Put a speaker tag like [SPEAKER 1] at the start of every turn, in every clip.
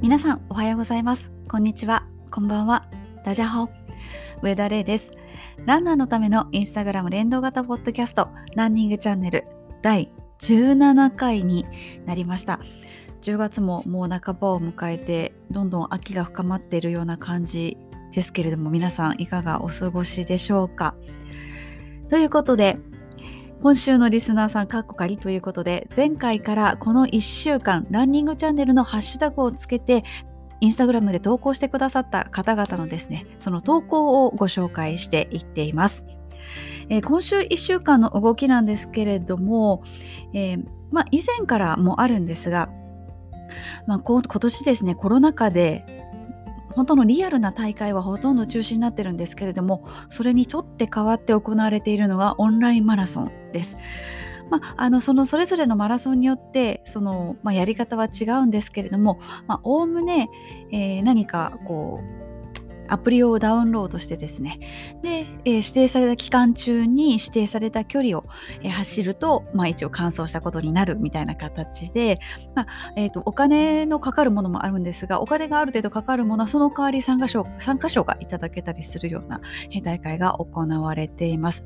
[SPEAKER 1] 皆さんおはようございます。こんにちは。こんばんは。ダジャホ。上田玲です。ランナーのためのインスタグラム連動型ポッドキャストランニングチャンネル第17回になりました。10月ももう半ばを迎えてどんどん秋が深まっているような感じですけれども皆さんいかがお過ごしでしょうか？ということで今週のリスナーさん、カッコ仮ということで、前回からこの1週間、ランニングチャンネルのハッシュタグをつけて、インスタグラムで投稿してくださった方々のですね、その投稿をご紹介していっています。えー、今週1週間の動きなんですけれども、えー、まあ、以前からもあるんですが、まあ、今年ですね、コロナ禍で本当のリアルな大会はほとんど中止になってるんですけれどもそれにとって代わって行われているのがオンラインマラソンです。まあ、あのそのそれぞれのマラソンによってその、まあ、やり方は違うんですけれどもおおむね、えー、何かこうアプリをダウンロードしてですねで、えー、指定された期間中に指定された距離を、えー、走ると、まあ、一応完走したことになるみたいな形で、まあえーと、お金のかかるものもあるんですがお金がある程度かかるものはその代わり参加賞参加賞がいただけたりするような大会が行われています。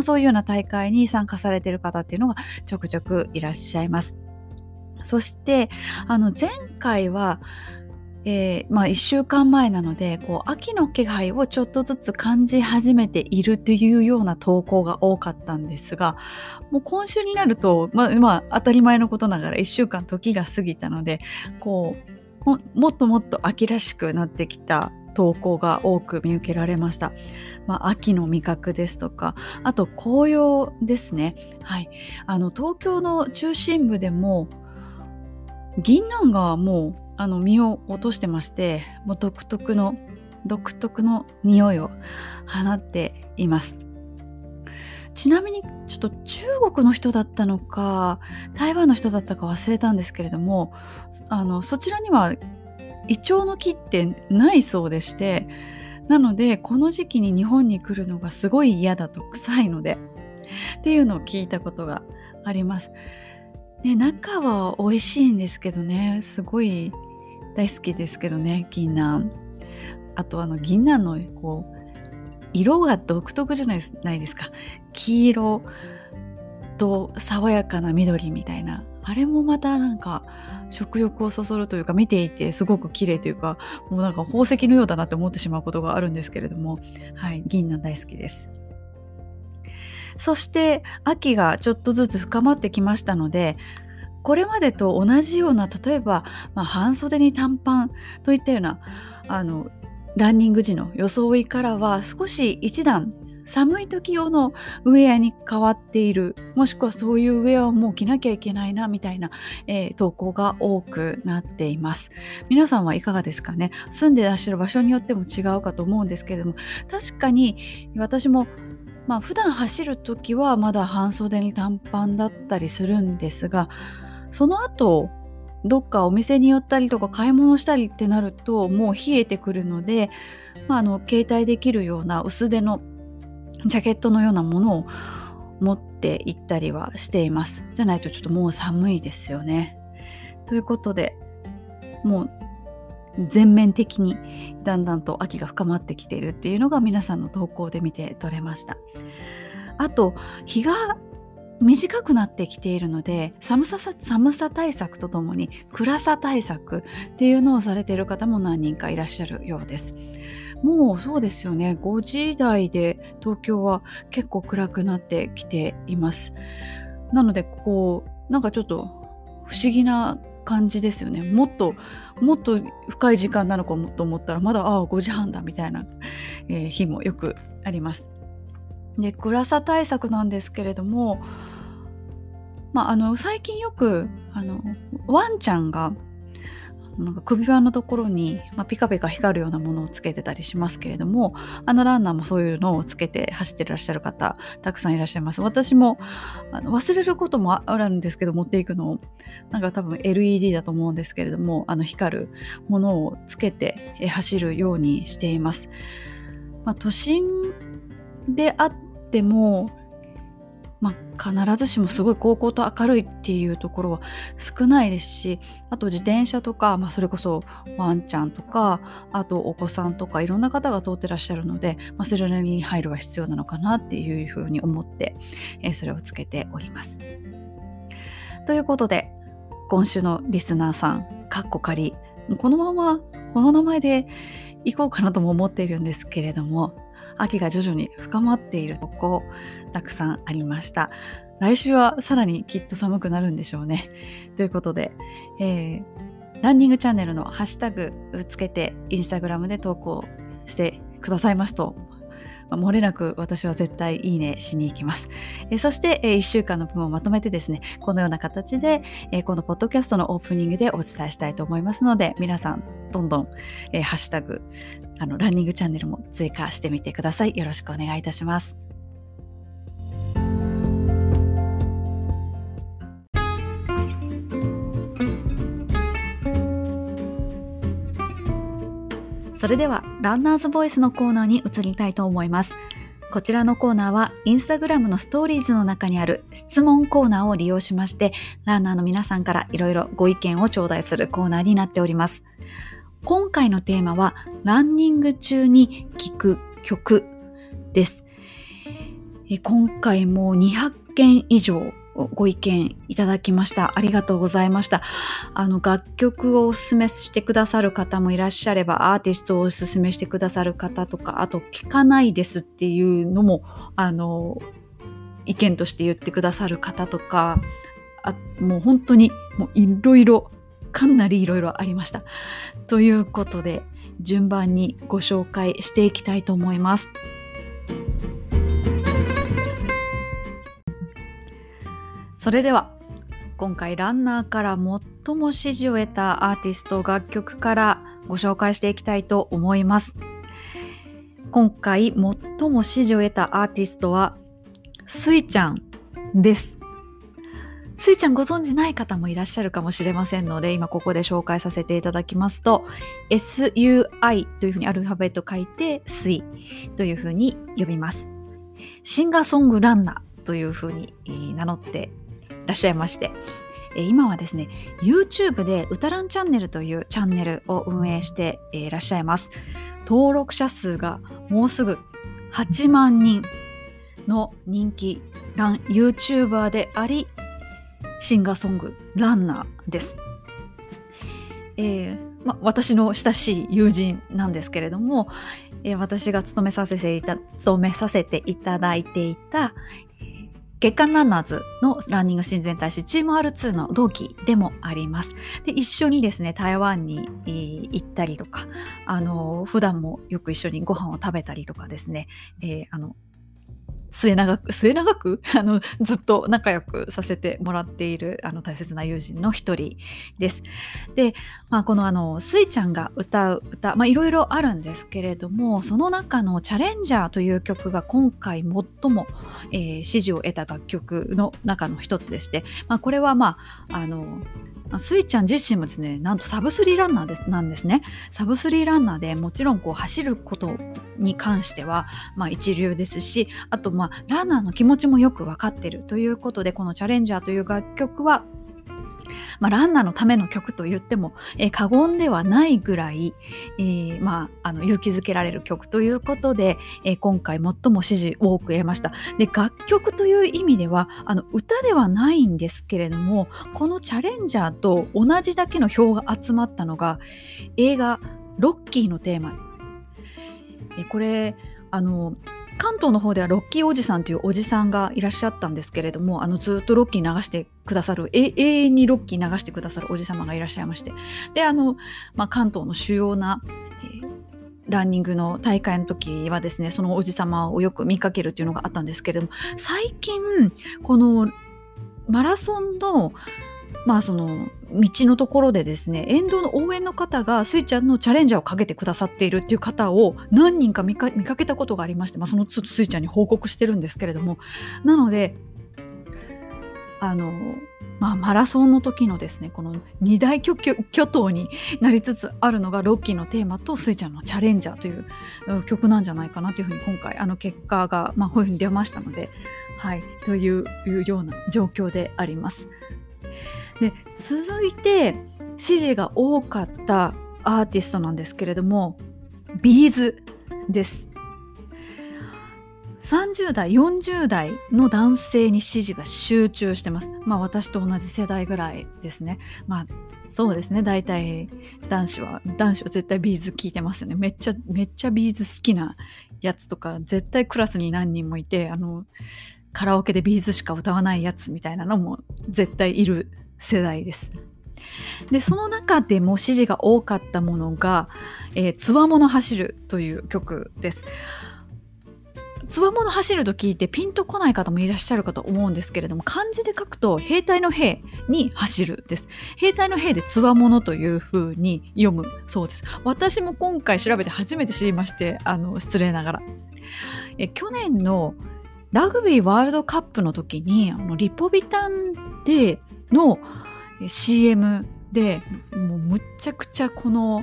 [SPEAKER 1] そういうような大会に参加されている方っていうのがちょくちょくいらっしゃいます。そしてあの前回はえー、まあ、1週間前なのでこう秋の気配をちょっとずつ感じ始めているというような投稿が多かったんですがもう今週になると、まあ、まあ、当たり前のことながら1週間時が過ぎたのでこうもっともっと秋らしくなってきた投稿が多く見受けられました。まあ、秋の味覚ですとかあと紅葉ですね。はい、あの東京の中心部でも銀杏がもうあの実を落としてましてもう独特の独特の匂いを放っていますちなみにちょっと中国の人だったのか台湾の人だったか忘れたんですけれどもあのそちらにはイチョウの木ってないそうでしてなのでこの時期に日本に来るのがすごい嫌だと臭いのでっていうのを聞いたことがあります。ね、中は美味しいんですけどねすごい大好きですけどね銀杏。あとあの銀杏のこう色が独特じゃないですか。黄色と爽やかな緑みたいな。あれもまたなんか食欲をそそるというか見ていてすごく綺麗というかもうなんか宝石のようだなって思ってしまうことがあるんですけれども。はい銀杏大好きです。そして秋がちょっとずつ深まってきましたのでこれまでと同じような例えば、まあ、半袖に短パンといったようなあのランニング時の装いからは少し一段寒い時用のウェアに変わっているもしくはそういうウェアをもう着なきゃいけないなみたいな、えー、投稿が多くなっています。皆さんはいかがですかね？住んでらっしゃる場所によっても違うかと思うんですけれども確かに私もまあ普段走る時はまだ半袖に短パンだったりするんですがその後どっかお店に寄ったりとか買い物したりってなるともう冷えてくるので、まあ、あの携帯できるような薄手のジャケットのようなものを持って行ったりはしています。じゃないとちょっともう寒いですよね。ということでもう全面的にだんだんと秋が深まってきているっていうのが皆さんの投稿で見て取れました。あと日が短くなってきているので寒さ寒さ対策とともに暗さ対策っていうのをされている方も何人かいらっしゃるようです。もうそうですよね5時台で東京は結構暗くなってきています。なのでこうなんかちょっと不思議な感じですよね。もっともっと深い時間なのかと思ったらまだああ5時半だみたいな、えー、日もよくあります。で暗さ対策なんですけれどもまあ、あの最近よくあのワンちゃんがなんか首輪のところに、まあ、ピカピカ光るようなものをつけてたりしますけれどもあのランナーもそういうのをつけて走ってらっしゃる方たくさんいらっしゃいます。私もあの忘れることもあるんですけど持っていくのを。なんか多分 LED だと思うんですけれどもあの光るものをつけて走るようにしています、まあ、都心であってもまあ、必ずしもすごい高校と明るいっていうところは少ないですしあと自転車とか、まあ、それこそワンちゃんとかあとお子さんとかいろんな方が通ってらっしゃるので、まあ、それなりに配慮は必要なのかなっていうふうに思って、えー、それをつけております。ということで今週のリスナーさんかっこ仮このままこの名前でいこうかなとも思っているんですけれども秋が徐々に深まっているとこたくさんありました。来週はさらにきっと寒くなるんでしょうね。ということで、えー、ランニングチャンネルのハッシュタグをつけてインスタグラムで投稿してくださいますと、漏れなく私は絶対いいねしに行きます。え、そして、えー、1週間の分をまとめてですね、このような形で、えー、このポッドキャストのオープニングでお伝えしたいと思いますので、皆さんどんどん、えー、ハッシュタグあのランニングチャンネルも追加してみてください。よろしくお願いいたします。それではランナーズボイスのコーナーに移りたいと思います。こちらのコーナーはインスタグラムのストーリーズの中にある質問コーナーを利用しましてランナーの皆さんからいろいろご意見を頂戴するコーナーになっております。今回のテーマはランニング中に聴く曲です。今回も200件以上ご意見いただきました。ありがとうございました。あの楽曲をおすすめしてくださる方もいらっしゃれば、アーティストをおすすめしてくださる方とか、あと聞かないですっていうのも、あの、意見として言ってくださる方とか、あもう本当にもういろいろかなりいろいろありました。ということで順番にご紹介していきたいと思います。それでは今回ランナーから最も支持を得たアーティスト楽曲からご紹介していきたいと思います今回最も支持を得たアーティストはスイちゃんですスイちゃんご存知ない方もいらっしゃるかもしれませんので今ここで紹介させていただきますと SUI というふうにアルファベット書いてスイというふうに呼びます。シンガーソングランナーというふうに名乗っていらっしゃいまして、今はですね YouTube で「歌らんチャンネル」というチャンネルを運営していらっしゃいます。登録者数がもうすぐ8万人の人気ラン YouTuber でありシンガーソングランナーです、えーま、私の親しい友人なんですけれども、えー、私が勤めさせていた勤めさせていただいていた、月刊ランナーズのランニング親善大使チーム R2 の同期でもあります。で一緒にですね台湾に、えー、行ったりとかあの普段もよく一緒にご飯を食べたりとかですね、えー、あの末永く、末永く？あの、ずっと仲良くさせてもらっている、あの、大切な友人の一人です。で、まあ、このあの、スイちゃんが歌う歌、いろいろあるんですけれども、その中のチャレンジャーという曲が今回最も、えー、支持を得た楽曲の中の一つでして、まあ、これはまあ、あの、スイちゃん自身もですね、なんとサブスリーランナーですなんですね。サブスリーランナーでもちろんこう走ることに関しては、まあ、一流ですし、あとまあ、ランナーの気持ちもよく分かってるということで、このチャレンジャーという楽曲は、まあ、ランナーのための曲と言っても、えー、過言ではないぐらい、えー、まあ、あの勇気づけられる曲ということで、えー、今回最も支持多く得ました。で楽曲という意味ではあの歌ではないんですけれどもこのチャレンジャーと同じだけの票が集まったのが映画「ロッキー」のテーマ。えこれあの関東の方ではロッキーおじさんというおじさんがいらっしゃったんですけれどもあのずっとロッキー流してくださる永遠にロッキー流してくださるおじ様がいらっしゃいまして。であの、まあ、関東の主要な、えー、ランニングの大会の時はですねそのおじ様をよく見かけるっていうのがあったんですけれども最近このマラソンのまあその道のところでですね沿道の応援の方がスイちゃんのチャレンジャーをかけてくださっているっていう方を何人か見かけたことがありまして、まあ、そのつスイちゃんに報告してるんですけれどもなのであのまあ、マラソンの時のですねこの二大巨頭になりつつあるのがロッキーのテーマとスイちゃんの「チャレンジャー」という曲なんじゃないかなというふうに今回あの結果が、まあ、こういうふうに出ましたのではい、というような状況であります。で続いて支持が多かったアーティストなんですけれども B'zです。30代40代の男性に支持が集中してます。まあ私と同じ世代ぐらいですね。まあそうですね大体男子は男子は絶対 B'z聞いてますよね。めっちゃめっちゃ B'z好きなやつとか絶対クラスに何人もいてあのカラオケでビーズしか歌わないやつみたいなのも絶対いる世代です。でその中でも支持が多かったものが「えつわもの走る」という曲です。つわもの走ると聞いてピンとこない方もいらっしゃるかと思うんですけれども漢字で書くと兵隊の兵に走るです兵隊の兵でつわものという風に読むそうです私も今回調べて初めて知りましてあの失礼ながらえ去年のラグビーワールドカップの時にあのリポビタンでの CM でもうむっちゃくちゃこの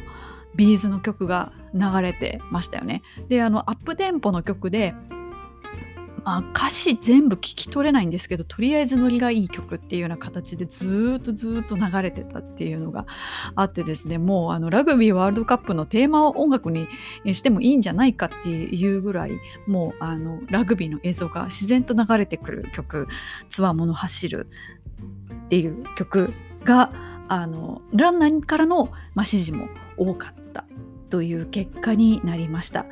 [SPEAKER 1] ビーズの曲が流れてましたよね。であのアップテンポの曲でまあ、歌詞全部聞き取れないんですけどとりあえずノリがいい曲っていうような形でずっとずっと流れてたっていうのがあってですねもうあのラグビーワールドカップのテーマを音楽にしてもいいんじゃないかっていうぐらいもうあのラグビーの映像が自然と流れてくる曲「つわもの走る」っていう曲があのランナーからの、まあ、支持も多かったという結果になりました。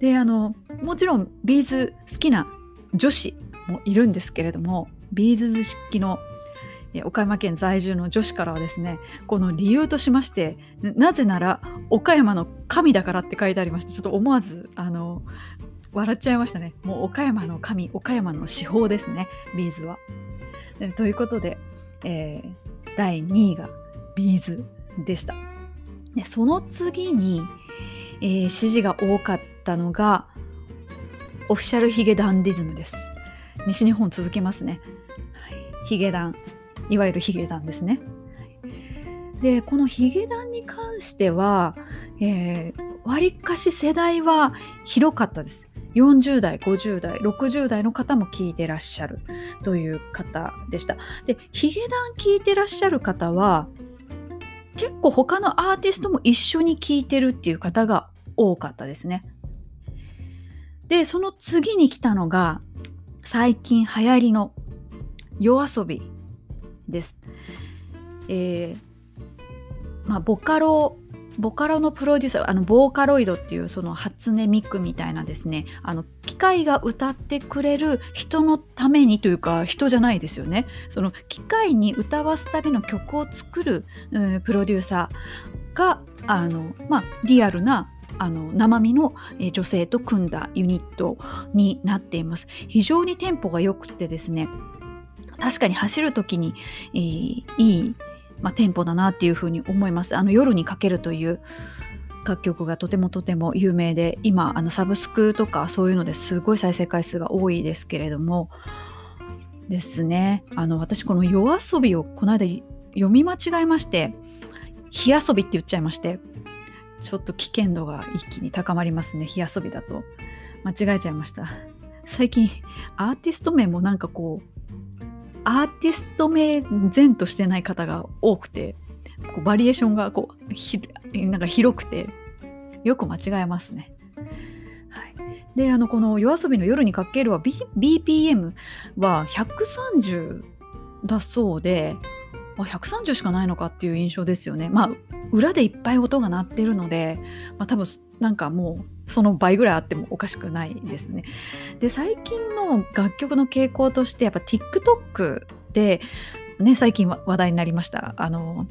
[SPEAKER 1] であのもちろん B'z好きな女子もいるんですけれども B'z好きの岡山県在住の女子からはですねこの理由としましてなぜなら岡山の神だからって書いてありましてちょっと思わずあの笑っちゃいましたねもう岡山の神岡山の至宝ですね B'zは。ということで、えー、第2位が B'zでした。でその次に、えー、支持が多かったのが Official髭男dism です。西日本続きますね。はい、ヒゲダン、いわゆるヒゲダンですね。で、このヒゲダンに関しては、えー、りかし世代は広かったです。40代、50代、60代の方も聞いてらっしゃるという方でした。で、ヒゲダン聞いてらっしゃる方は、結構他のアーティストも一緒に聴いてるっていう方が多かったですね。でその次に来たのが最近流行りの夜遊びです。えー、まあ、ボカロボカロのプロデューサーあのボーカロイドっていうその初音ミクみたいなですねあの機械が歌ってくれる人のためにというか人じゃないですよね。その機械に歌わすための曲を作る、うん、プロデューサーがあの、まあ、リアルなあの生身の女性と組んだユニットになっています。非常にテンポが良くてですね確かに走る時に、えー、いい、まあ、テンポだなっていうふうに思います。あの夜にかけるという楽曲がとてもとても有名で今あのサブスクとかそういうのですごい再生回数が多いですけれどもですね。あの私この「夜遊び」をこの間読み間違えまして「火遊び」って言っちゃいましてちょっと危険度が一気に高まりますね。火遊びだと。間違えちゃいました。最近アーティスト名もなんかこうアーティスト名前としてない方が多くてこうバリエーションがこうなんか広くてよく間違えますね。はい、であのこの yoasobi の夜にかけるは、B、BPM は130だそうで130しかないのかっていう印象ですよね。まあ裏でいっぱい音が鳴ってるので、まあ、多分なんかもうその倍ぐらいあってもおかしくないですね。で最近の楽曲の傾向としてやっぱ TikTok で、ね、最近話題になりましたあの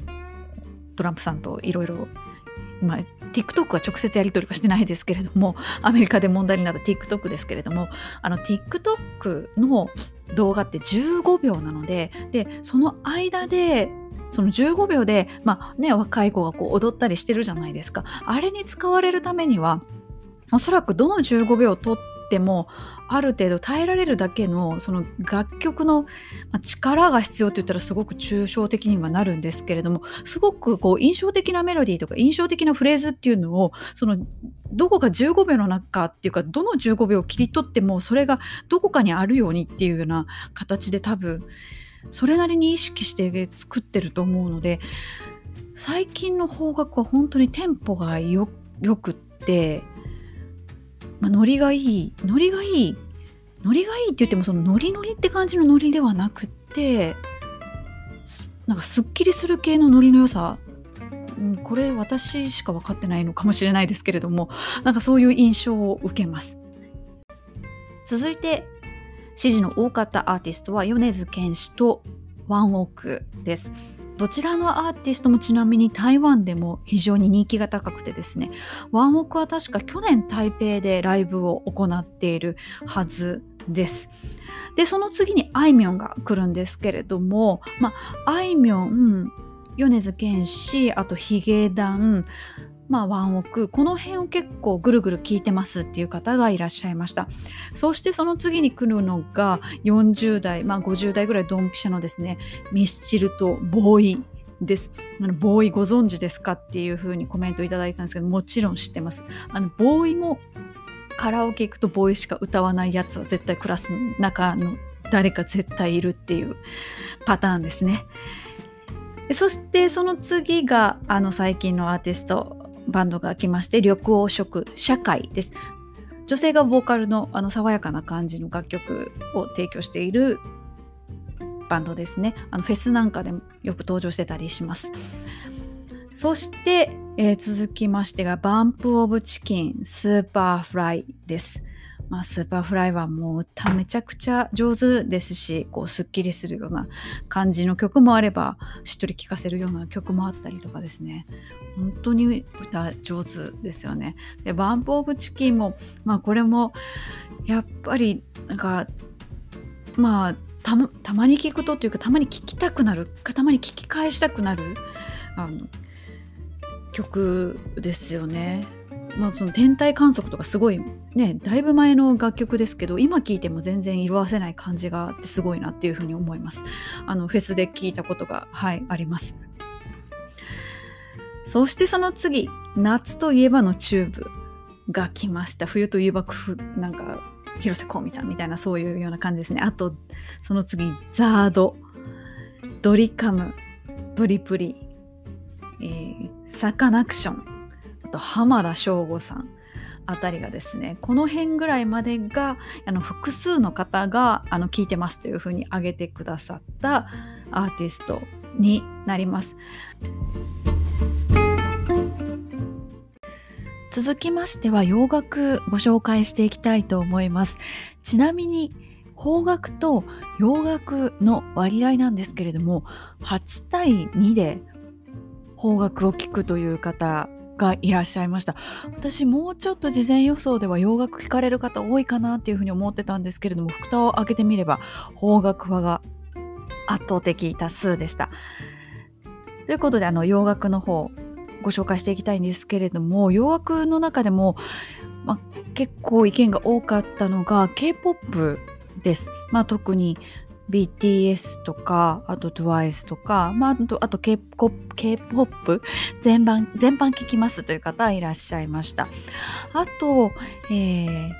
[SPEAKER 1] トランプさんといろいろ、TikTok は直接やり取りはしてないですけれどもアメリカで問題になった TikTok ですけれどもあの TikTok の動画って15秒なのででその間でその15秒で、まあね、若い子がこう踊ったりしてるじゃないですか。あれに使われるためには、おそらくどの15秒を撮っってもある程度耐えられるだけのその楽曲の力が必要って言ったらすごく抽象的にはなるんですけれどもすごくこう印象的なメロディーとか印象的なフレーズっていうのをそのどこか15秒の中っていうかどの15秒を切り取ってもそれがどこかにあるようにっていうような形で多分それなりに意識して作ってると思うので最近の邦楽は本当にテンポがよくってまあ、ノリがいいノリがいいノリがいいって言ってもそのノリノリって感じのノリではなくってなんかすっきりする系のノリの良さ、うん、これ私しか分かってないのかもしれないですけれどもなんかそういう印象を受けます。続いて支持の多かったアーティストは米津玄師とワンオークですどちらのアーティストもちなみに台湾でも非常に人気が高くてですねワンオクは確か去年台北でライブを行っているはずです。でその次にあいみょんが来るんですけれども、まあ、あいみょん米津玄師あとヒゲダンまあ、ワンオクこの辺を結構ぐるぐる聞いてますっていう方がいらっしゃいました。そしてその次に来るのが40代、まあ、50代ぐらいドンピシャのですねミスチルとボーイです。あのボーイご存知ですかっていう風にコメントいただいたんですけどもちろん知ってます。あのボーイもカラオケ行くとボーイしか歌わないやつは絶対クラスの中の誰か絶対いるっていうパターンですね。そしてその次があの最近のアーティストバンドが来まして緑黄色社会です。女性がボーカルのあの爽やかな感じの楽曲を提供しているバンドですね。あのフェスなんかでもよく登場してたりします。そして、えー、続きましてが BUMP OF CHICKEN Superflyです。まあ、 Superfly はもう歌めちゃくちゃ上手ですしこうすっきりするような感じの曲もあればしっとり聴かせるような曲もあったりとかですね本当に歌上手ですよね。で BUMP OF CHICKEN も、まあ、これもやっぱりなんかまあたまに聞くとというかたまに聴きたくなるたまに聴き返したくなるあの曲ですよね。まあ、その天体観測とかすごいねだいぶ前の楽曲ですけど今聴いても全然色あせない感じがあってすごいなっていうふうに思います。あのフェスで聴いたことがはいあります。そしてその次夏といえばのチューブが来ました。冬といえばなんか広瀬香美さんみたいなそういうような感じですね。あとその次ザード。ドリカム。プリプリ、えー、サカナクション。あと浜田省吾さんあたりがですねこの辺ぐらいまでがあの複数の方があの聞いてますというふうに挙げてくださったアーティストになります。続きましては洋楽ご紹介していきたいと思います。ちなみに邦楽と洋楽の割合なんですけれども8対2で邦楽を聴くという方がいらっしゃいました。私もうちょっと事前予想では洋楽聴かれる方多いかなっていうふうに思ってたんですけれども蓋を開けてみれば邦楽派が圧倒的多数でした。ということであの洋楽の方ご紹介していきたいんですけれども洋楽の中でも、ま、結構意見が多かったのが K-POP です、まあ、特に BTS とか、あと TWICE とか、まあ、あと K-POP 全般、全般聞きますという方いらっしゃいました。あと、えー、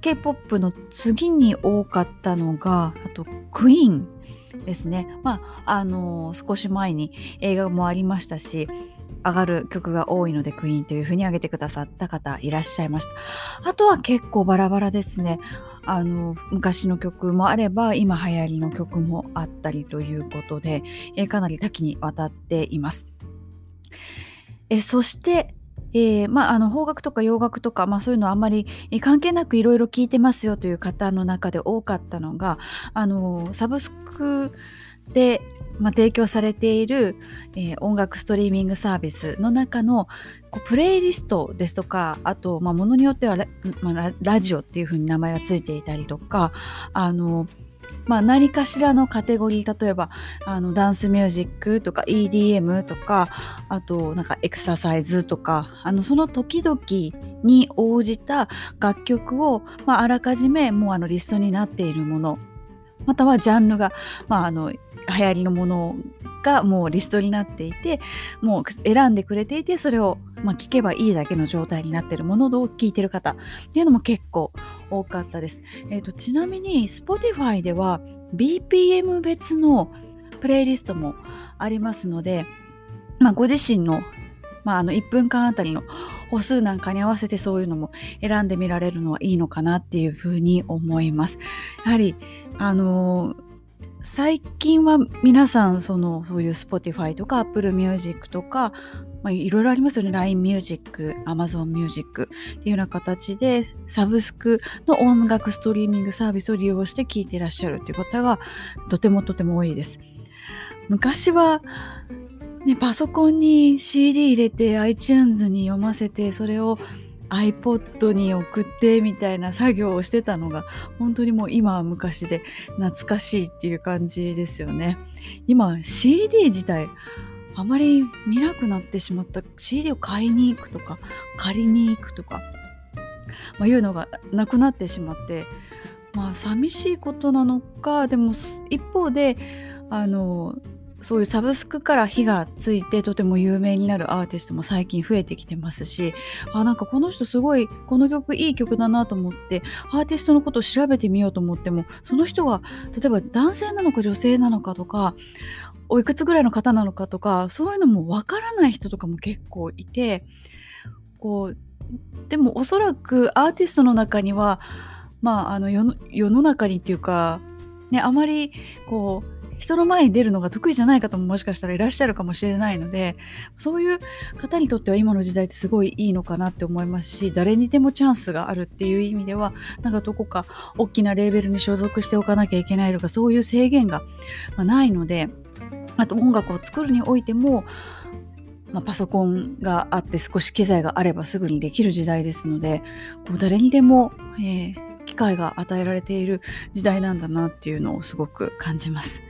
[SPEAKER 1] K-POP の次に多かったのが、あとクイーンですね。まあ、あのー、少し前に映画もありましたし、上がる曲が多いのでクイーンというふうに挙げてくださった方いらっしゃいました。あとは結構バラバラですね。あの昔の曲もあれば今流行りの曲もあったりということで、えかなり多岐にわたっています。えそして、えー、まあ、あの邦楽とか洋楽とか、まあ、そういうのはあんまり関係なくいろいろ聞いてますよという方の中で多かったのがあのサブスクで、まあ、提供されている、えー、音楽ストリーミングサービスの中のこうプレイリストですとかあと、まあ、ものによってはラ,、まあ、ラジオっていう風に名前がついていたりとかあのまあ、何かしらのカテゴリー例えばあのダンスミュージックとか EDM とかあとなんかエクササイズとかあのその時々に応じた楽曲を、まあ、あらかじめもうあのリストになっているものまたはジャンルが、まあ、あの流行りのものがもうリストになっていてもう選んでくれていてそれを、まあ、聞けばいいだけの状態になってるものを聞いてる方っていうのも結構多かったです。えーと、ちなみに Spotify では BPM 別のプレイリストもありますので、まあ、ご自身の,、まあ、あの1分間あたりの歩数なんかに合わせてそういうのも選んでみられるのはいいのかなっていうふうに思います。やはりあのー、最近は皆さんそのそういう Spotify とか Apple Music とか、まあ、いろいろありますよね LINE Music、Amazon Music っていうような形でサブスクの音楽ストリーミングサービスを利用して聴いていらっしゃるという方がとてもとても多いです。昔はね、パソコンに CD 入れて iTunes に読ませてそれを iPod に送ってみたいな作業をしてたのが本当にもう今は昔で懐かしいっていう感じですよね。今 CD 自体あまり見なくなってしまった CD を買いに行くとか借りに行くとか、まあ、いうのがなくなってしまってまあ寂しいことなのかでも一方であのそういうサブスクから火がついてとても有名になるアーティストも最近増えてきてますしあなんかこの人すごいこの曲いい曲だなと思ってアーティストのことを調べてみようと思ってもその人が例えば男性なのか女性なのかとかおいくつぐらいの方なのかとかそういうのもわからない人とかも結構いてこうでもおそらくアーティストの中にはまああの世の中にっていうかねあまりこう人の前に出るのが得意じゃない方ももしかしたらいらっしゃるかもしれないのでそういう方にとっては今の時代ってすごいいいのかなって思いますし誰にでもチャンスがあるっていう意味ではなんかどこか大きなレーベルに所属しておかなきゃいけないとかそういう制限が、ないのであと音楽を作るにおいてもまあ、パソコンがあって少し機材があればすぐにできる時代ですのでこう誰にでも、えー、機会が与えられている時代なんだなっていうのをすごく感じます。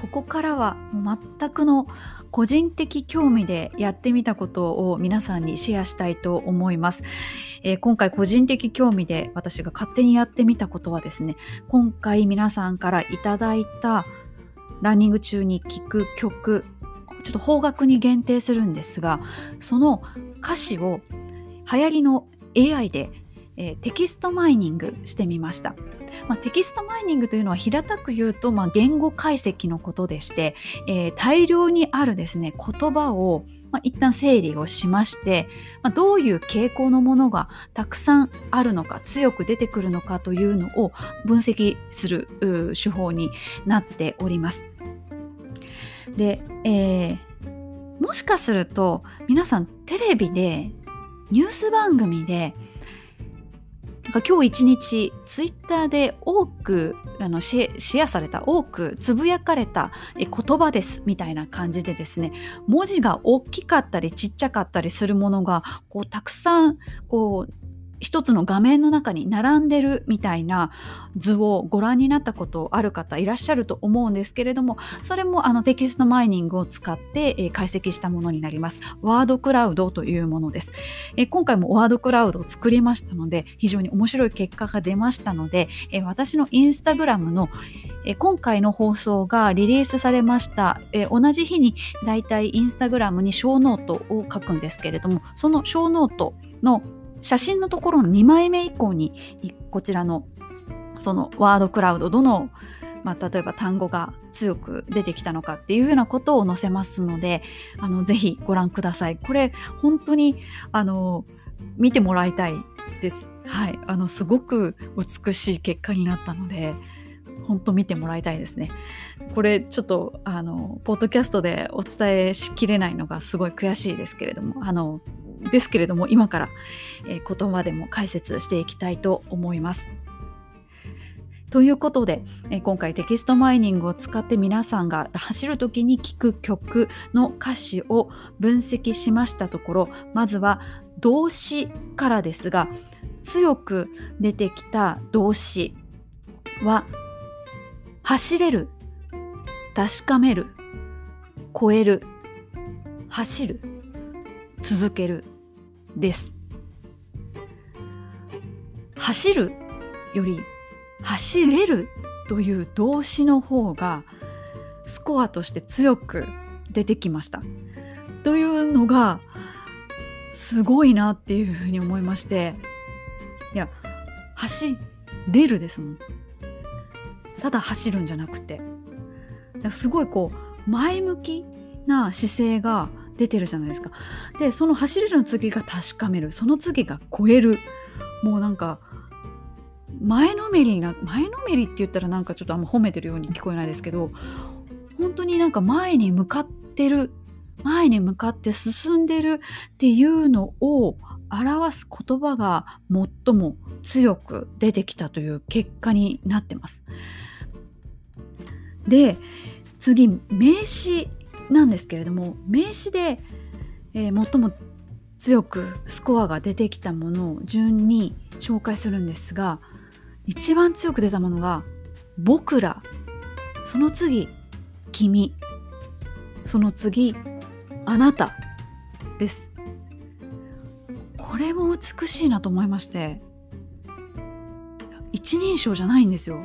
[SPEAKER 1] ここからは全くの個人的興味でやってみたことを皆さんにシェアしたいと思います、えー、今回個人的興味で私が勝手にやってみたことはですね今回皆さんからいただいたランニング中に聴く曲ちょっと邦楽に限定するんですがその歌詞を流行りの AI でえー、テキストマイニングしてみました。まあ、テキストマイニングというのは平たく言うと、まあ、言語解析のことでして、えー、大量にあるですね言葉を、まあ、一旦整理をしまして、まあ、どういう傾向のものがたくさんあるのか強く出てくるのかというのを分析する手法になっております。で、えー、もしかすると皆さんテレビでニュース番組でか今日一日ツイッターで多くあのシェアされた多くつぶやかれた言葉ですみたいな感じでですね文字が大きかったりちっちゃかったりするものがこうたくさんこう一つの画面の中に並んでるみたいな図をご覧になったことある方いらっしゃると思うんですけれどもそれもあのテキストマイニングを使って、え解析したものになります。ワードクラウドというものです、え今回もワードクラウドを作りましたので非常に面白い結果が出ましたので、え私のインスタグラムの、え今回の放送がリリースされました、え同じ日にだいたいインスタグラムにショーノートを書くんですけれどもそのショーノートの写真のところの2枚目以降にこちらのそのワードクラウドどの、まあ、例えば単語が強く出てきたのかっていうようなことを載せますのであのぜひご覧ください。これ本当にあの見てもらいたいです。はい、あのすごく美しい結果になったので本当見てもらいたいですね。これちょっとあのポッドキャストでお伝えしきれないのがすごい悔しいですけれどもあのですけれども今から、えー、言葉でも解説していきたいと思います。ということで、えー、今回テキストマイニングを使って皆さんが走る時に聴く曲の歌詞を分析しましたところまずは動詞からですが強く出てきた動詞は走れる確かめる超える走る続けるです。走るより走れるという動詞の方がスコアとして強く出てきました。というのがすごいなっていうふうに思いまして。いや走れるですもん。ただ走るんじゃなくて。すごいこう前向きな姿勢が出てるじゃないですか。でその走れるの次が確かめる。その次が超える。もうなんか前のめりな前のめりって言ったらなんかちょっとあんま褒めてるように聞こえないですけど本当になんか前に向かってる前に向かって進んでるっていうのを表す言葉が最も強く出てきたという結果になってます。で次名詞なんですけれども名詞で、えー、最も強くスコアが出てきたものを順に紹介するんですが一番強く出たものが「僕ら」その次「君」その次「あなた」です。これも美しいなと思いまして一人称じゃないんですよ。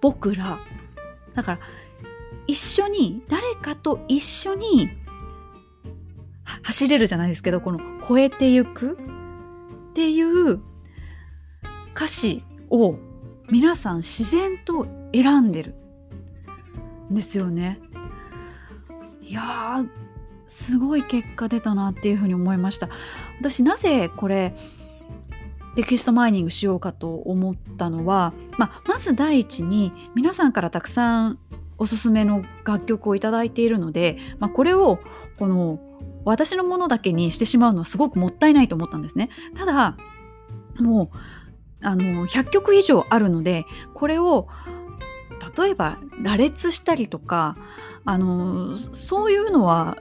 [SPEAKER 1] 僕ら。だから一緒に誰かと一緒に走れるじゃないですけどこの超えてゆくっていう歌詞を皆さん自然と選んでるんですよね。いやすごい結果出たなっていうふうに思いました。私なぜこれテキストマイニングしようかと思ったのは、まあ、まず第一に皆さんからたくさんおすすめの楽曲を頂いているので、まあ、これをこの私のものだけにしてしまうのはすごくもったいないと思ったんですね。ただもうあの100曲以上あるのでこれを例えば羅列したりとかあのそういうのは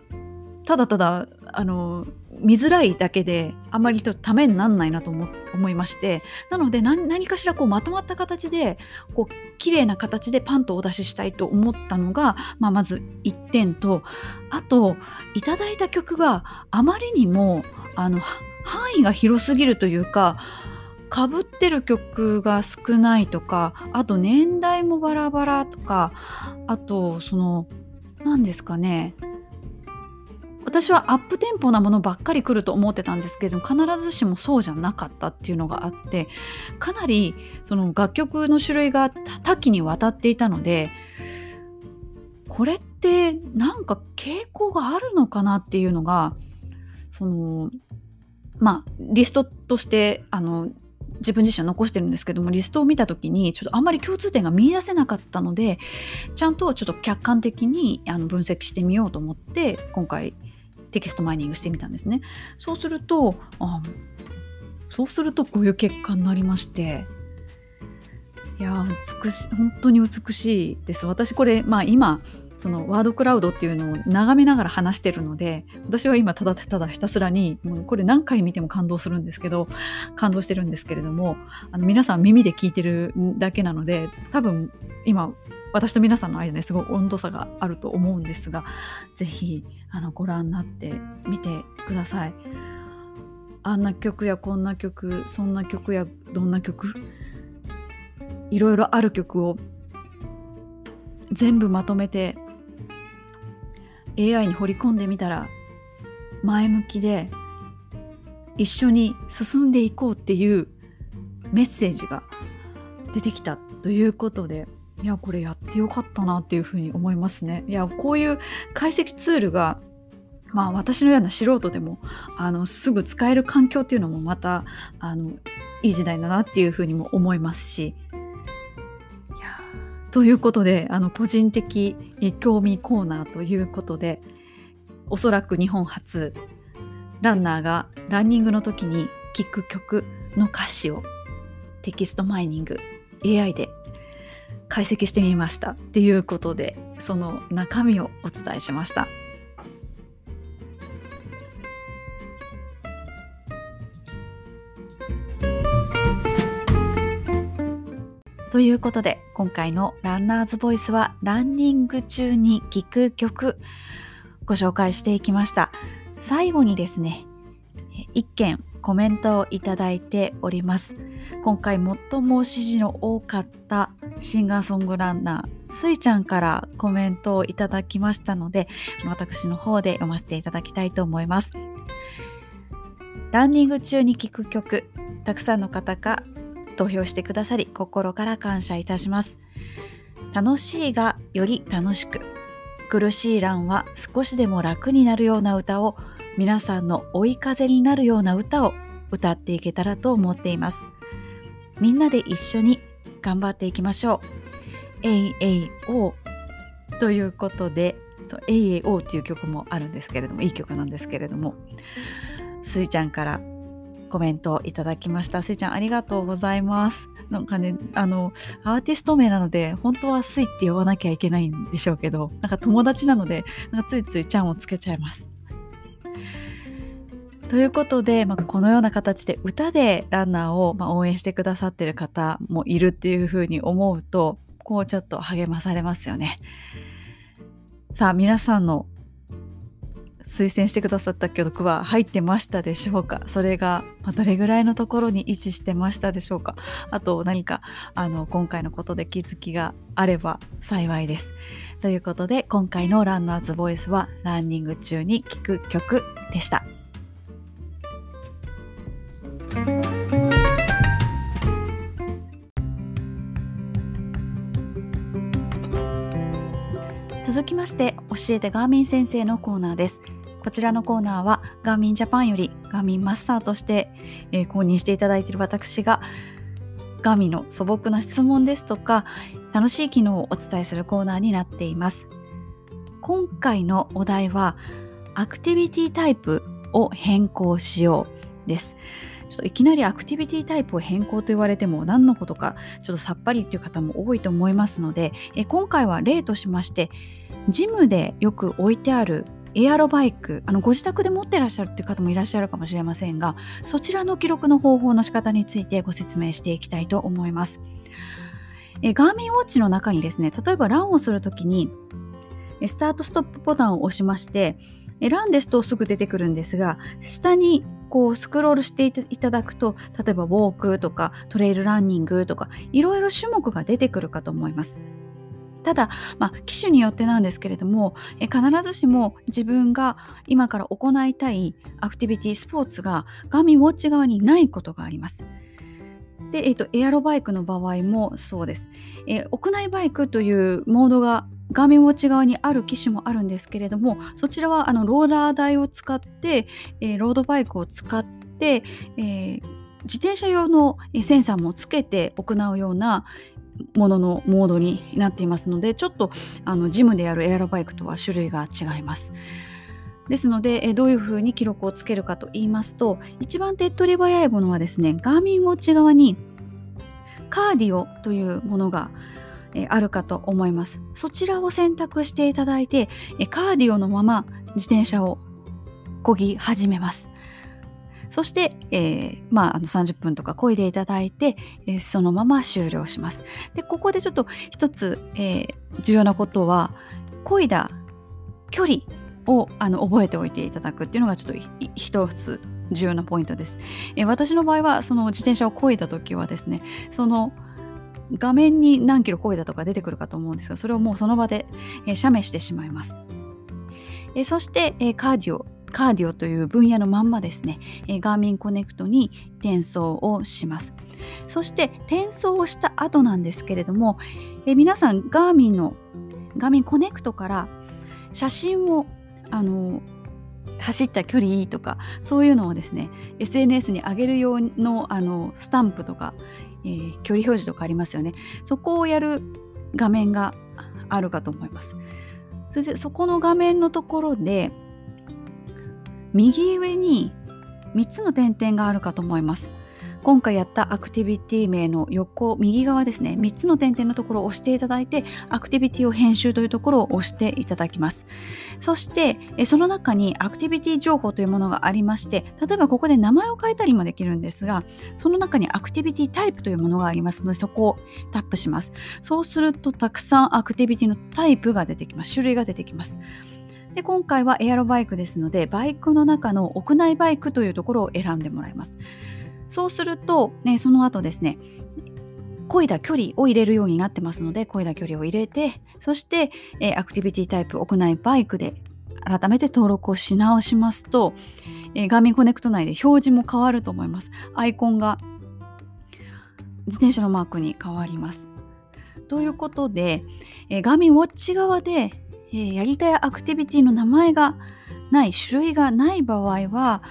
[SPEAKER 1] ただただあの見づらいだけであまりとためになんないなと思いましてなので何かしらこうまとまった形でこう綺麗な形でパンとお出ししたいと思ったのが、まあ、まず1点とあといただいた曲があまりにもあの範囲が広すぎるというかかぶってる曲が少ないとかあと年代もバラバラとかあとその何ですかね私はアップテンポなものばっかり来ると思ってたんですけれども必ずしもそうじゃなかったっていうのがあってかなりその楽曲の種類が多岐にわたっていたのでこれってなんか傾向があるのかなっていうのがそのまあリストとしてあの自分自身は残してるんですけどもリストを見た時にちょっとあんまり共通点が見いだせなかったのでちゃんとちょっと客観的にあの分析してみようと思って今回テキストマイニングしてみたんですね。そうするとあそうするとこういう結果になりましていや美しい本当に美しいです私これまあ今そのワードクラウドっていうのを眺めながら話してるので私は今ただただひたすらにもうこれ何回見ても感動するんですけど感動してるんですけれどもあの皆さん耳で聞いてるだけなので多分今私と皆さんの間にすごい温度差があると思うんですが是非ご覧になってみてください。あんな曲やこんな曲そんな曲やどんな曲いろいろある曲を全部まとめて AI に掘り込んでみたら前向きで一緒に進んでいこうっていうメッセージが出てきたということでいやこれやってよかったなっていうふうに思いますね。いやこういう解析ツールがまあ私のような素人でもあのすぐ使える環境っていうのもまたあのいい時代だなっていうふうにも思いますしということであの個人的興味コーナーということでおそらく日本初ランナーがランニングの時に聴く曲の歌詞をテキストマイニング AI で解析してみましたっていうことでその中身をお伝えしました。ということで今回のランナーズボイスはランニング中に聴く曲ご紹介していきました。最後にですね一件コメントをいただいております。今回最も支持の多かったシンガーソングランナースイちゃんからコメントをいただきましたので私の方で読ませていただきたいと思います。ランニング中に聴く曲たくさんの方が投票してくださり心から感謝いたします。楽しいがより楽しく苦しいランは少しでも楽になるような歌を皆さんの追い風になるような歌を歌っていけたらと思っています。みんなで一緒に頑張っていきましょう。AAO ということで AAO っていう曲もあるんですけれどもいい曲なんですけれどもすいちゃんからコメントをいただきました。すいちゃんありがとうございます。なんかね、あの、アーティスト名なので、本当はスイって呼ばなきゃいけないんでしょうけど、なんか友達なので、なんかついついちゃんをつけちゃいます。ということで、まあ、このような形で歌でランナーを、ま応援してくださってる方もいるっていうふうに思うとこうちょっと励まされますよね。さあ皆さんの推薦してくださった曲は入ってましたでしょうか？それがどれぐらいのところに位置してましたでしょうか？あと何かあの今回のことで気づきがあれば幸いです。ということで今回のランナーズボイスはランニング中に聴く曲でした。続きまして教えてガーミン先生のコーナーですこちらのコーナーはガーミンジャパンよりガーミンマスターとして、えー、公認していただいている私がガーミンの素朴な質問ですとか楽しい機能をお伝えするコーナーになっています。今回のお題はアクティビティタイプを変更しようです。ちょっといきなりアクティビティタイプを変更と言われても何のことかちょっとさっぱりっていう方も多いと思いますのでえ今回は例としましてジムでよく置いてあるエアロバイクあのご自宅で持ってらっしゃるっていう方もいらっしゃるかもしれませんがそちらの記録の方法の仕方についてご説明していきたいと思います。えガーミンウォッチの中にですね例えばランをするときにスタートストップボタンを押しましてランですとすぐ出てくるんですが下にこうスクロールしていただくと例えばウォークとかトレイルランニングとかいろいろ種目が出てくるかと思います。ただ、まあ、機種によってなんですけれどもえ必ずしも自分が今から行いたいアクティビティスポーツが画面ウォッチ側にないことがあります。で、えーと、エアロバイクの場合もそうです、え、屋内バイクというモードが画面ウォッチ側にある機種もあるんですけれどもそちらはあのローラー台を使って、えー、ロードバイクを使って、えー、自転車用のセンサーもつけて行うようなもののモードになっていますのでちょっとあのジムでやるエアロバイクとは種類が違います。ですので、えどういうふうに記録をつけるかと言いますと一番手っ取り早いものはですねガーミンウォッチ側にカーディオというものがえあるかと思います。そちらを選択していただいてえカーディオのまま自転車を漕ぎ始めます。そして、えー、まあ、あの30分とか漕いでいただいて、えー、そのまま終了します。で、ここでちょっと一つ、えー、重要なことは、漕いだ距離をあの覚えておいていただくっていうのがちょっと一つ重要なポイントです。え私の場合は、その自転車を漕いだ時はですね、その画面に何キロ漕いだとか出てくるかと思うんですが、それをもうその場で、え写メしてしまいます。えそして、えカーディオカーディオという分野のまんまですね、えー、ガーミンコネクトに転送をします。そして転送をした後なんですけれども、えー、皆さんガーミンのガーミンコネクトから写真をあの走った距離とかそういうのをですね SNS に上げる用のあのスタンプとか、えー、距離表示とかありますよね。そこをやる画面があるかと思います。それでそこの画面のところで右上に3つの点々があるかと思います。今回やったアクティビティ名の横右側ですね。3つの点々のところを押していただいてアクティビティを編集というところを押していただきます。そしてその中にアクティビティ情報というものがありまして例えばここで名前を変えたりもできるんですがその中にアクティビティタイプというものがありますのでそこをタップします。そうするとたくさんアクティビティのタイプが出てきます。種類が出てきます。で今回はエアロバイクですのでバイクの中の屋内バイクというところを選んでもらいます。そうすると、ね、その後ですね漕いだ距離を入れるようになってますので漕いだ距離を入れてそして、え、アクティビティタイプ屋内バイクで改めて登録をし直しますと、えー、ガーミンコネクト内で表示も変わると思います。アイコンが自転車のマークに変わります。ということで、えー、ガーミンウォッチ側で、えー、やりたいアクティビティの名前がない種類がない場合は、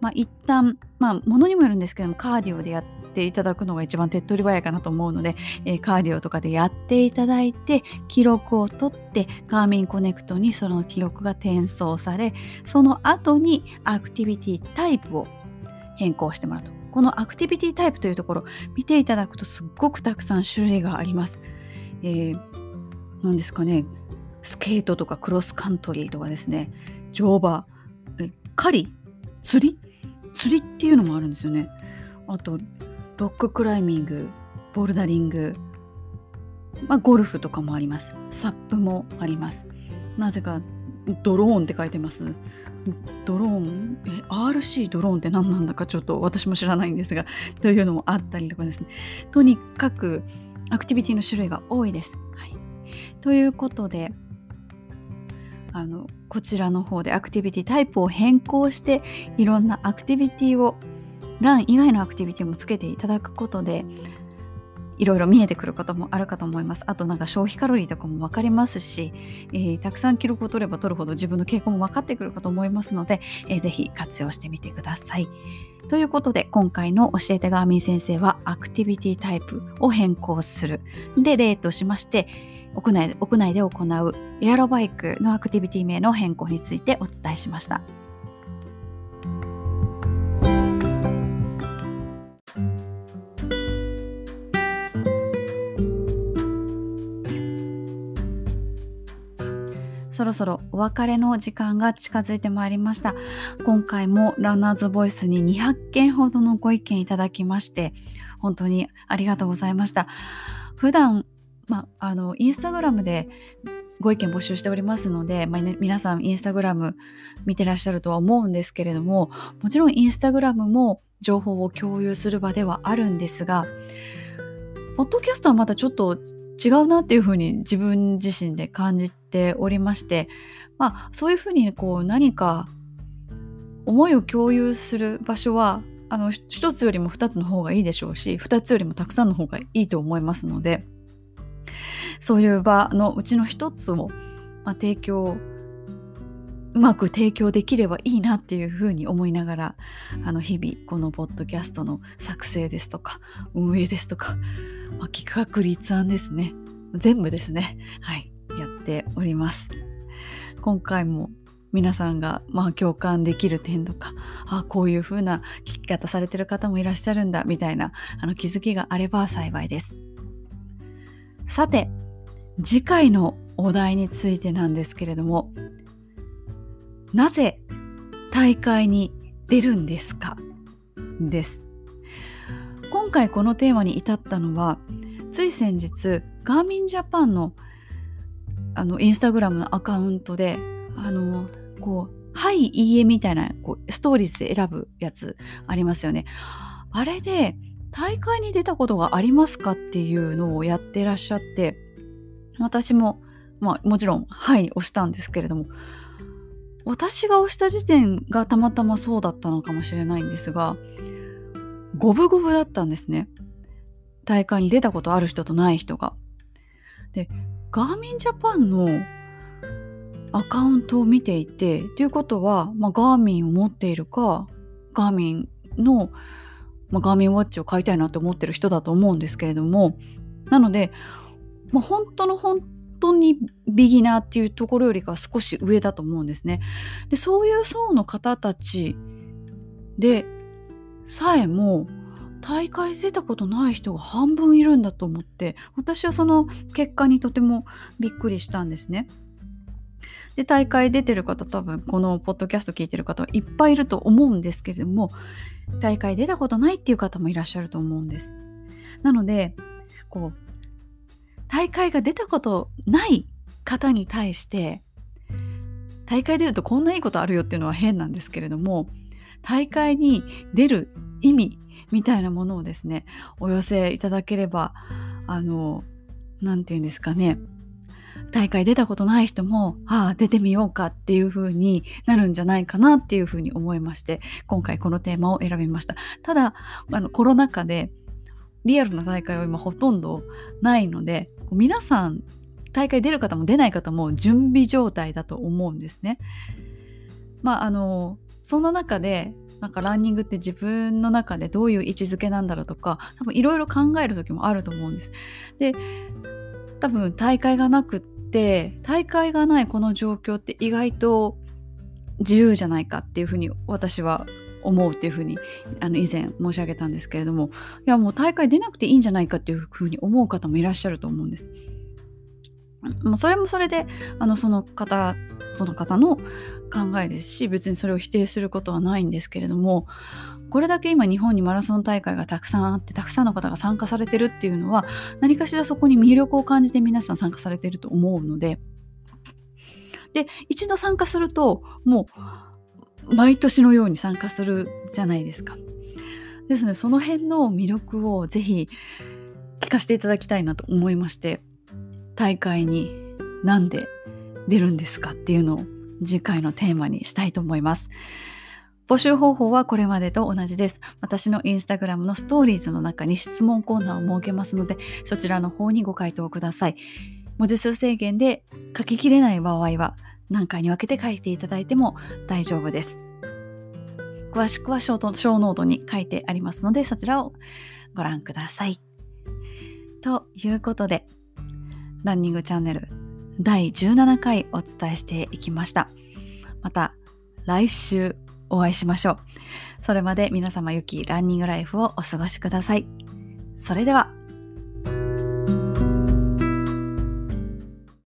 [SPEAKER 1] まあ、一旦まあものにもよるんですけどもカーディオでやっていただくのが一番手っ取り早いかなと思うので、えー、カーディオとかでやっていただいて記録を取ってガーミンコネクトにその記録が転送されその後にアクティビティタイプを変更してもらうとこのアクティビティタイプというところ見ていただくとすっごくたくさん種類があります。えー、何ですかねスケートとかクロスカントリーとかですね。乗馬。狩り？釣り？釣りっていうのもあるんですよね。あとロッククライミングボルダリング、まあ、ゴルフとかもあります。サップもあります。なぜかドローンって書いてます。ドローン？え RC ドローンって何なんだかちょっと私も知らないんですが というのもあったりとかですね。とにかくアクティビティの種類が多いです、はい、ということであのこちらの方でアクティビティタイプを変更していろんなアクティビティをラン以外のアクティビティもつけていただくことでいろいろ見えてくることもあるかと思います。あとなんか消費カロリーとかも分かりますし、えー、たくさん記録を取れば取るほど自分の傾向も分かってくるかと思いますので、えー、ぜひ活用してみてください。ということで今回の教えてガーミン先生はアクティビティタイプを変更する。で例としまして屋内屋内で行うエアロバイクのアクティビティ名の変更についてお伝えしました。そろそろお別れの時間が近づいてまいりました今回もランナーズボイスに200件ほどのご意見いただきまして本当にありがとうございました普段まあ、あのインスタグラムでご意見募集しておりますので、まあ、皆さんインスタグラム見てらっしゃるとは思うんですけれどももちろんインスタグラムも情報を共有する場ではあるんですがポッドキャストはまたちょっと違うなっていうふうに自分自身で感じておりましてまあそういうふうにこう何か思いを共有する場所はあの一つよりも二つの方がいいでしょうし二つよりもたくさんの方がいいと思いますのでそういう場のうちの一つを、まあ、提供うまく提供できればいいなっていうふうに思いながらあの日々このポッドキャストの作成ですとか運営ですとか、まあ、企画立案ですね。全部ですね。はい。やっております。今回も皆さんがまあ共感できる点とかあこういう風な聞き方されてる方もいらっしゃるんだみたいなあの気づきがあれば幸いです。さて次回のお題についてなんですけれどもなぜ大会に出るんですか？です今回このテーマに至ったのはつい先日ガーミンジャパンのあのインスタグラムのアカウントであのこう「はいいいえ」みたいなこうストーリーズで選ぶやつありますよね。あれで大会に出たことがありますかっていうのをやってらっしゃって私も、まあ、もちろん「はい」押したんですけれども私が押した時点がたまたまそうだったのかもしれないんですが五分五分だったんですね大会に出たことある人とない人が。でガーミンジャパンのアカウントを見ていてということは、まあ、ガーミンを持っているかガーミンの、まあ、ガーミンウォッチを買いたいなと思ってる人だと思うんですけれどもなのでまあ、本当の本当にビギナーっていうところよりかは少し上だと思うんですね。でそういう層の方たちでさえも大会出たことない人が半分いるんだと思って私はその結果にとてもびっくりしたんですね。で大会出てる方多分このポッドキャスト聞いてる方はいっぱいいると思うんですけれども大会出たことないっていう方もいらっしゃると思うんです。なのでこう大会が出たことない方に対して大会出るとこんないいことあるよっていうのは変なんですけれども大会に出る意味みたいなものをですねお寄せいただければあの何て言うんですかね大会出たことない人もああ出てみようかっていう風になるんじゃないかなっていう風に思いまして今回このテーマを選びましたただあのコロナ禍でリアルな大会は今ほとんどないので皆さん大会出る方も出ない方も準備状態だと思うんですね。まああのそんな中でなんかランニングって自分の中でどういう位置づけなんだろうとか多分いろいろ考える時もあると思うんです。で多分大会がなくっ大会がないこの状況って意外と自由じゃないかっていうふうに私は思うっていうふうにあの以前申し上げたんですけれどもいやもう大会出なくていいんじゃないかっていうふうに思う方もいらっしゃると思うんです。もうそれもそれであのその方その方の考えですし別にそれを否定することはないんですけれどもこれだけ今日本にマラソン大会がたくさんあってたくさんの方が参加されてるっていうのは何かしらそこに魅力を感じて皆さん参加されてると思うのでで一度参加するともう毎年のように参加するじゃないですか。ですのでその辺の魅力をぜひ聞かせていただきたいなと思いまして大会になんで出るんですかっていうのを次回のテーマにしたいと思います。募集方法はこれまでと同じです。私のインスタグラムのストーリーズの中に質問コーナーを設けますので、そちらの方にご回答ください。文字数制限で書ききれない場合は何回に分けて書いていただいても大丈夫です。詳しくはショート小ノートに書いてありますので、そちらをご覧ください。ということで、ランニングチャンネル第17回お伝えしていきました。また来週お会いしましょう。それまで皆様良きランニングライフをお過ごしください。それでは。